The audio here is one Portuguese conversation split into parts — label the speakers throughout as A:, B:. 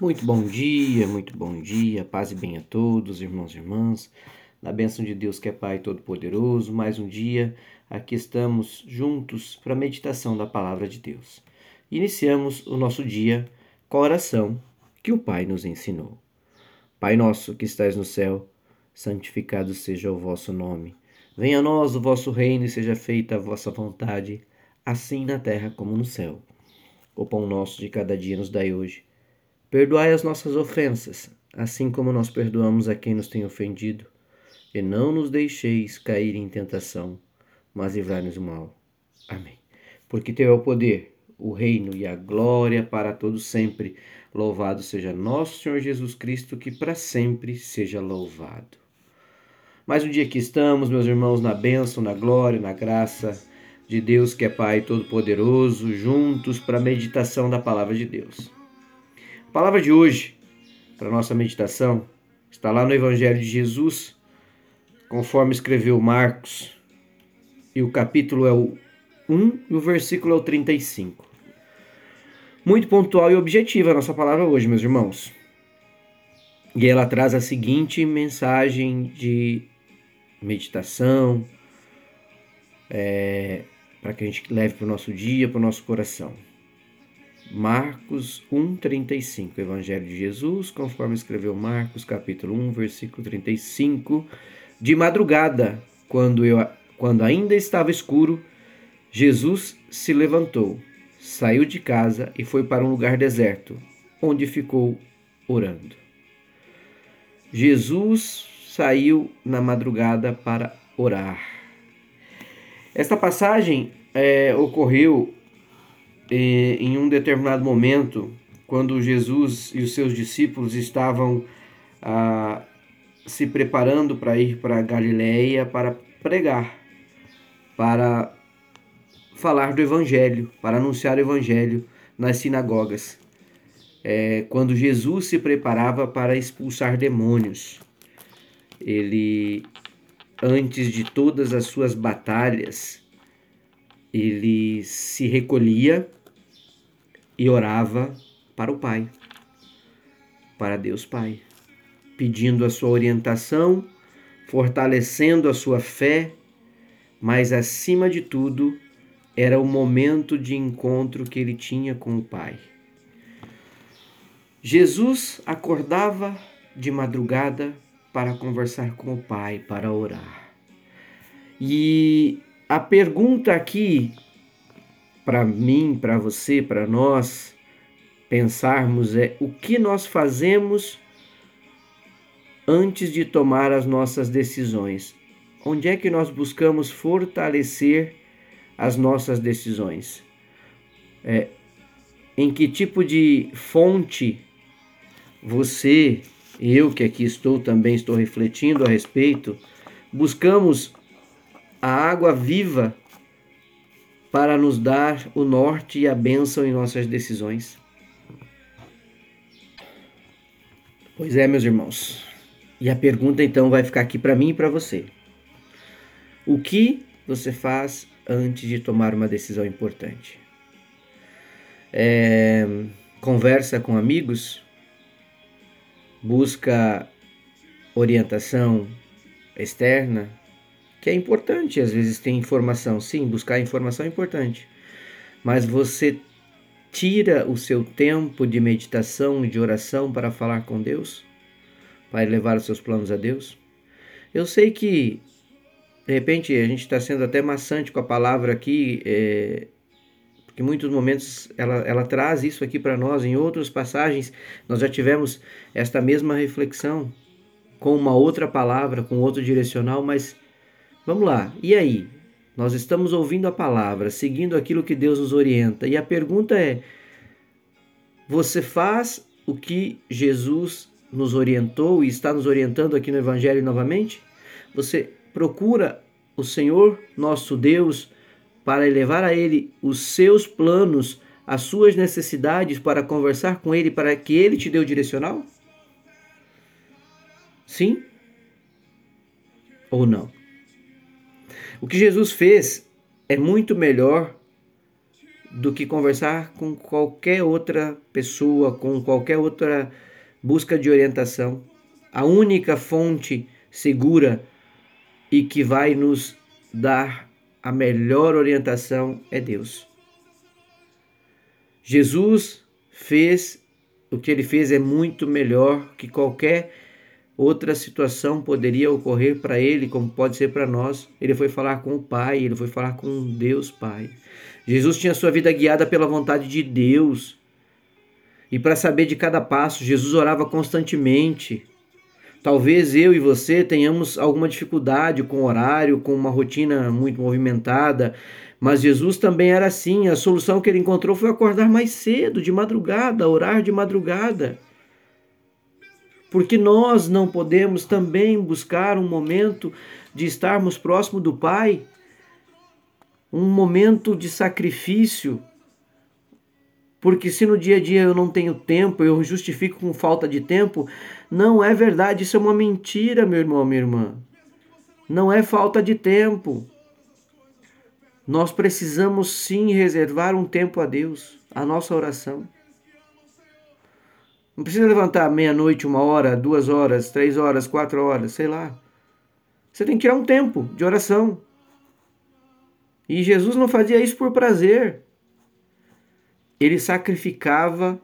A: Muito bom dia, muito bom dia, paz e bem a todos, irmãos e irmãs. Na bênção de Deus que é Pai Todo-Poderoso, mais um dia aqui estamos juntos para a meditação da palavra de Deus. Iniciamos o nosso dia com a oração que o Pai nos ensinou. Pai nosso que estais no céu, santificado seja o vosso nome. Venha a nós o vosso reino e seja feita a vossa vontade, assim na terra como no céu. O pão nosso de cada dia nos dai hoje Perdoai as nossas ofensas, assim como nós perdoamos a quem nos tem ofendido, e não nos deixeis cair em tentação, mas livrai-nos do mal. Amém. Porque teu é o poder, o reino e a glória para todos sempre. Louvado seja nosso Senhor Jesus Cristo, que para sempre seja louvado. Mais um dia que estamos, meus irmãos, na bênção, na glória, na graça de Deus que é Pai Todo-Poderoso, juntos para a meditação da palavra de Deus. A palavra de hoje, para nossa meditação, está lá no Evangelho de Jesus, conforme escreveu Marcos, e o capítulo é o 1 e o versículo é o 35. Muito pontual e objetiva a nossa palavra hoje, meus irmãos. E ela traz a seguinte mensagem de meditação, é, para que a gente leve para o nosso dia, para o nosso coração. Marcos 1:35, Evangelho de Jesus, conforme escreveu Marcos, capítulo 1, versículo 35. De madrugada, quando eu quando ainda estava escuro, Jesus se levantou, saiu de casa e foi para um lugar deserto, onde ficou orando. Jesus saiu na madrugada para orar. Esta passagem é, ocorreu e, em um determinado momento, quando Jesus e os seus discípulos estavam ah, se preparando para ir para Galiléia para pregar, para falar do Evangelho, para anunciar o Evangelho nas sinagogas. É, quando Jesus se preparava para expulsar demônios, ele, antes de todas as suas batalhas, ele se recolhia e orava para o Pai, para Deus Pai, pedindo a sua orientação, fortalecendo a sua fé, mas acima de tudo, era o momento de encontro que ele tinha com o Pai. Jesus acordava de madrugada para conversar com o Pai, para orar. E a pergunta aqui, para mim, para você, para nós pensarmos é o que nós fazemos antes de tomar as nossas decisões? Onde é que nós buscamos fortalecer as nossas decisões? É, em que tipo de fonte você, eu que aqui estou também estou refletindo a respeito, buscamos a água viva para nos dar o norte e a bênção em nossas decisões. Pois é, meus irmãos. E a pergunta então vai ficar aqui para mim e para você. O que você faz antes de tomar uma decisão importante? É, conversa com amigos? Busca orientação externa? Que é importante, às vezes tem informação, sim, buscar informação é importante, mas você tira o seu tempo de meditação de oração para falar com Deus, para levar os seus planos a Deus. Eu sei que de repente a gente está sendo até maçante com a palavra aqui, é, porque em muitos momentos ela, ela traz isso aqui para nós. Em outras passagens nós já tivemos esta mesma reflexão com uma outra palavra, com outro direcional, mas Vamos lá, e aí? Nós estamos ouvindo a palavra, seguindo aquilo que Deus nos orienta, e a pergunta é: você faz o que Jesus nos orientou e está nos orientando aqui no Evangelho novamente? Você procura o Senhor, nosso Deus, para elevar a Ele os seus planos, as suas necessidades, para conversar com Ele, para que Ele te dê o direcional? Sim ou não? O que Jesus fez é muito melhor do que conversar com qualquer outra pessoa, com qualquer outra busca de orientação. A única fonte segura e que vai nos dar a melhor orientação é Deus. Jesus fez o que ele fez é muito melhor que qualquer outra situação poderia ocorrer para ele, como pode ser para nós. Ele foi falar com o Pai, ele foi falar com Deus Pai. Jesus tinha sua vida guiada pela vontade de Deus. E para saber de cada passo, Jesus orava constantemente. Talvez eu e você tenhamos alguma dificuldade com horário, com uma rotina muito movimentada, mas Jesus também era assim. A solução que ele encontrou foi acordar mais cedo, de madrugada, orar de madrugada. Porque nós não podemos também buscar um momento de estarmos próximo do Pai, um momento de sacrifício. Porque se no dia a dia eu não tenho tempo, eu justifico com falta de tempo, não é verdade, isso é uma mentira, meu irmão, minha irmã. Não é falta de tempo. Nós precisamos sim reservar um tempo a Deus, a nossa oração. Não precisa levantar meia-noite, uma hora, duas horas, três horas, quatro horas, sei lá. Você tem que tirar um tempo de oração. E Jesus não fazia isso por prazer. Ele sacrificava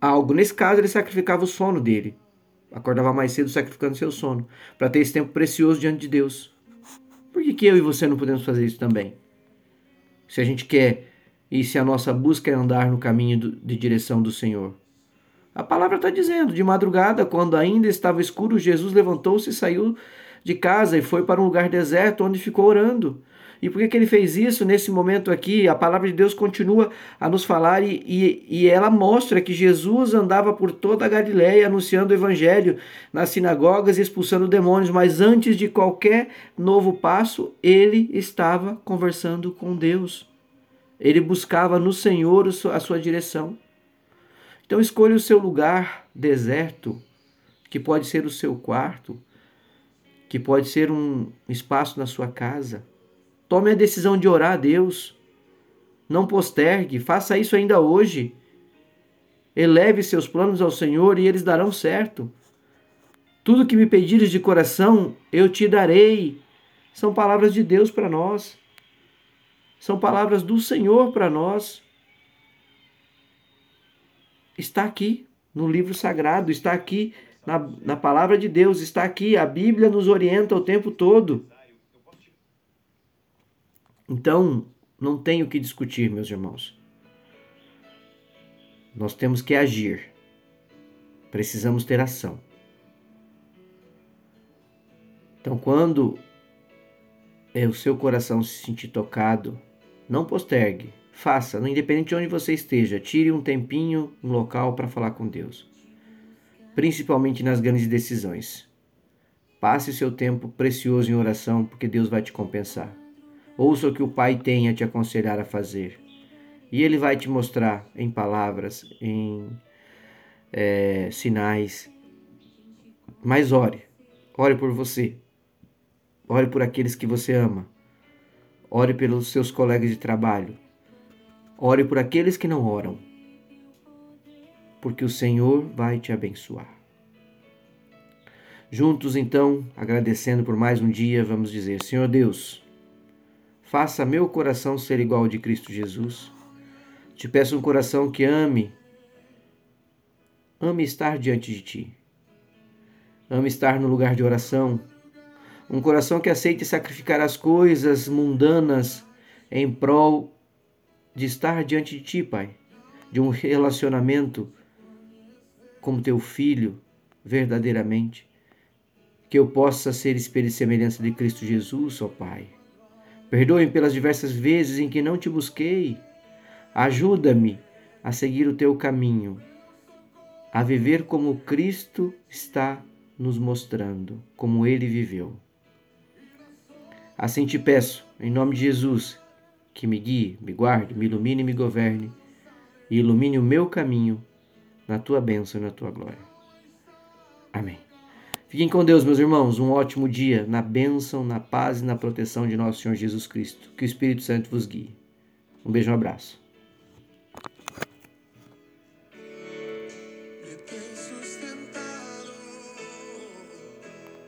A: algo. Nesse caso, ele sacrificava o sono dele. Acordava mais cedo sacrificando seu sono, para ter esse tempo precioso diante de Deus. Por que, que eu e você não podemos fazer isso também? Se a gente quer e se a nossa busca é andar no caminho de direção do Senhor. A palavra está dizendo: de madrugada, quando ainda estava escuro, Jesus levantou-se e saiu de casa e foi para um lugar deserto onde ficou orando. E por que, que ele fez isso nesse momento aqui? A palavra de Deus continua a nos falar e, e, e ela mostra que Jesus andava por toda a Galiléia anunciando o evangelho nas sinagogas e expulsando demônios, mas antes de qualquer novo passo, ele estava conversando com Deus. Ele buscava no Senhor a sua direção. Então escolha o seu lugar deserto, que pode ser o seu quarto, que pode ser um espaço na sua casa Tome a decisão de orar a Deus. Não postergue, faça isso ainda hoje. Eleve seus planos ao Senhor e eles darão certo. Tudo que me pedires de coração, eu te darei. São palavras de Deus para nós. São palavras do Senhor para nós. Está aqui no livro sagrado, está aqui na, na palavra de Deus, está aqui. A Bíblia nos orienta o tempo todo. Então, não tem o que discutir, meus irmãos. Nós temos que agir. Precisamos ter ação. Então, quando é o seu coração se sentir tocado, não postergue. Faça, independente de onde você esteja, tire um tempinho, um local para falar com Deus. Principalmente nas grandes decisões. Passe o seu tempo precioso em oração, porque Deus vai te compensar. Ouça o que o Pai tem a te aconselhar a fazer. E Ele vai te mostrar em palavras, em é, sinais. Mas ore. Ore por você. Ore por aqueles que você ama. Ore pelos seus colegas de trabalho. Ore por aqueles que não oram. Porque o Senhor vai te abençoar. Juntos, então, agradecendo por mais um dia, vamos dizer: Senhor Deus, Faça meu coração ser igual ao de Cristo Jesus. Te peço um coração que ame, ame estar diante de ti. Ame estar no lugar de oração. Um coração que aceite sacrificar as coisas mundanas em prol de estar diante de ti, Pai. De um relacionamento como teu filho, verdadeiramente. Que eu possa ser espelho e semelhança de Cristo Jesus, ó Pai Perdoe-me pelas diversas vezes em que não te busquei. Ajuda-me a seguir o teu caminho, a viver como Cristo está nos mostrando, como ele viveu. Assim te peço, em nome de Jesus, que me guie, me guarde, me ilumine e me governe, e ilumine o meu caminho na tua bênção e na tua glória. Amém. Fiquem com Deus, meus irmãos. Um ótimo dia na bênção, na paz e na proteção de nosso Senhor Jesus Cristo. Que o Espírito Santo vos guie. Um beijo, um abraço.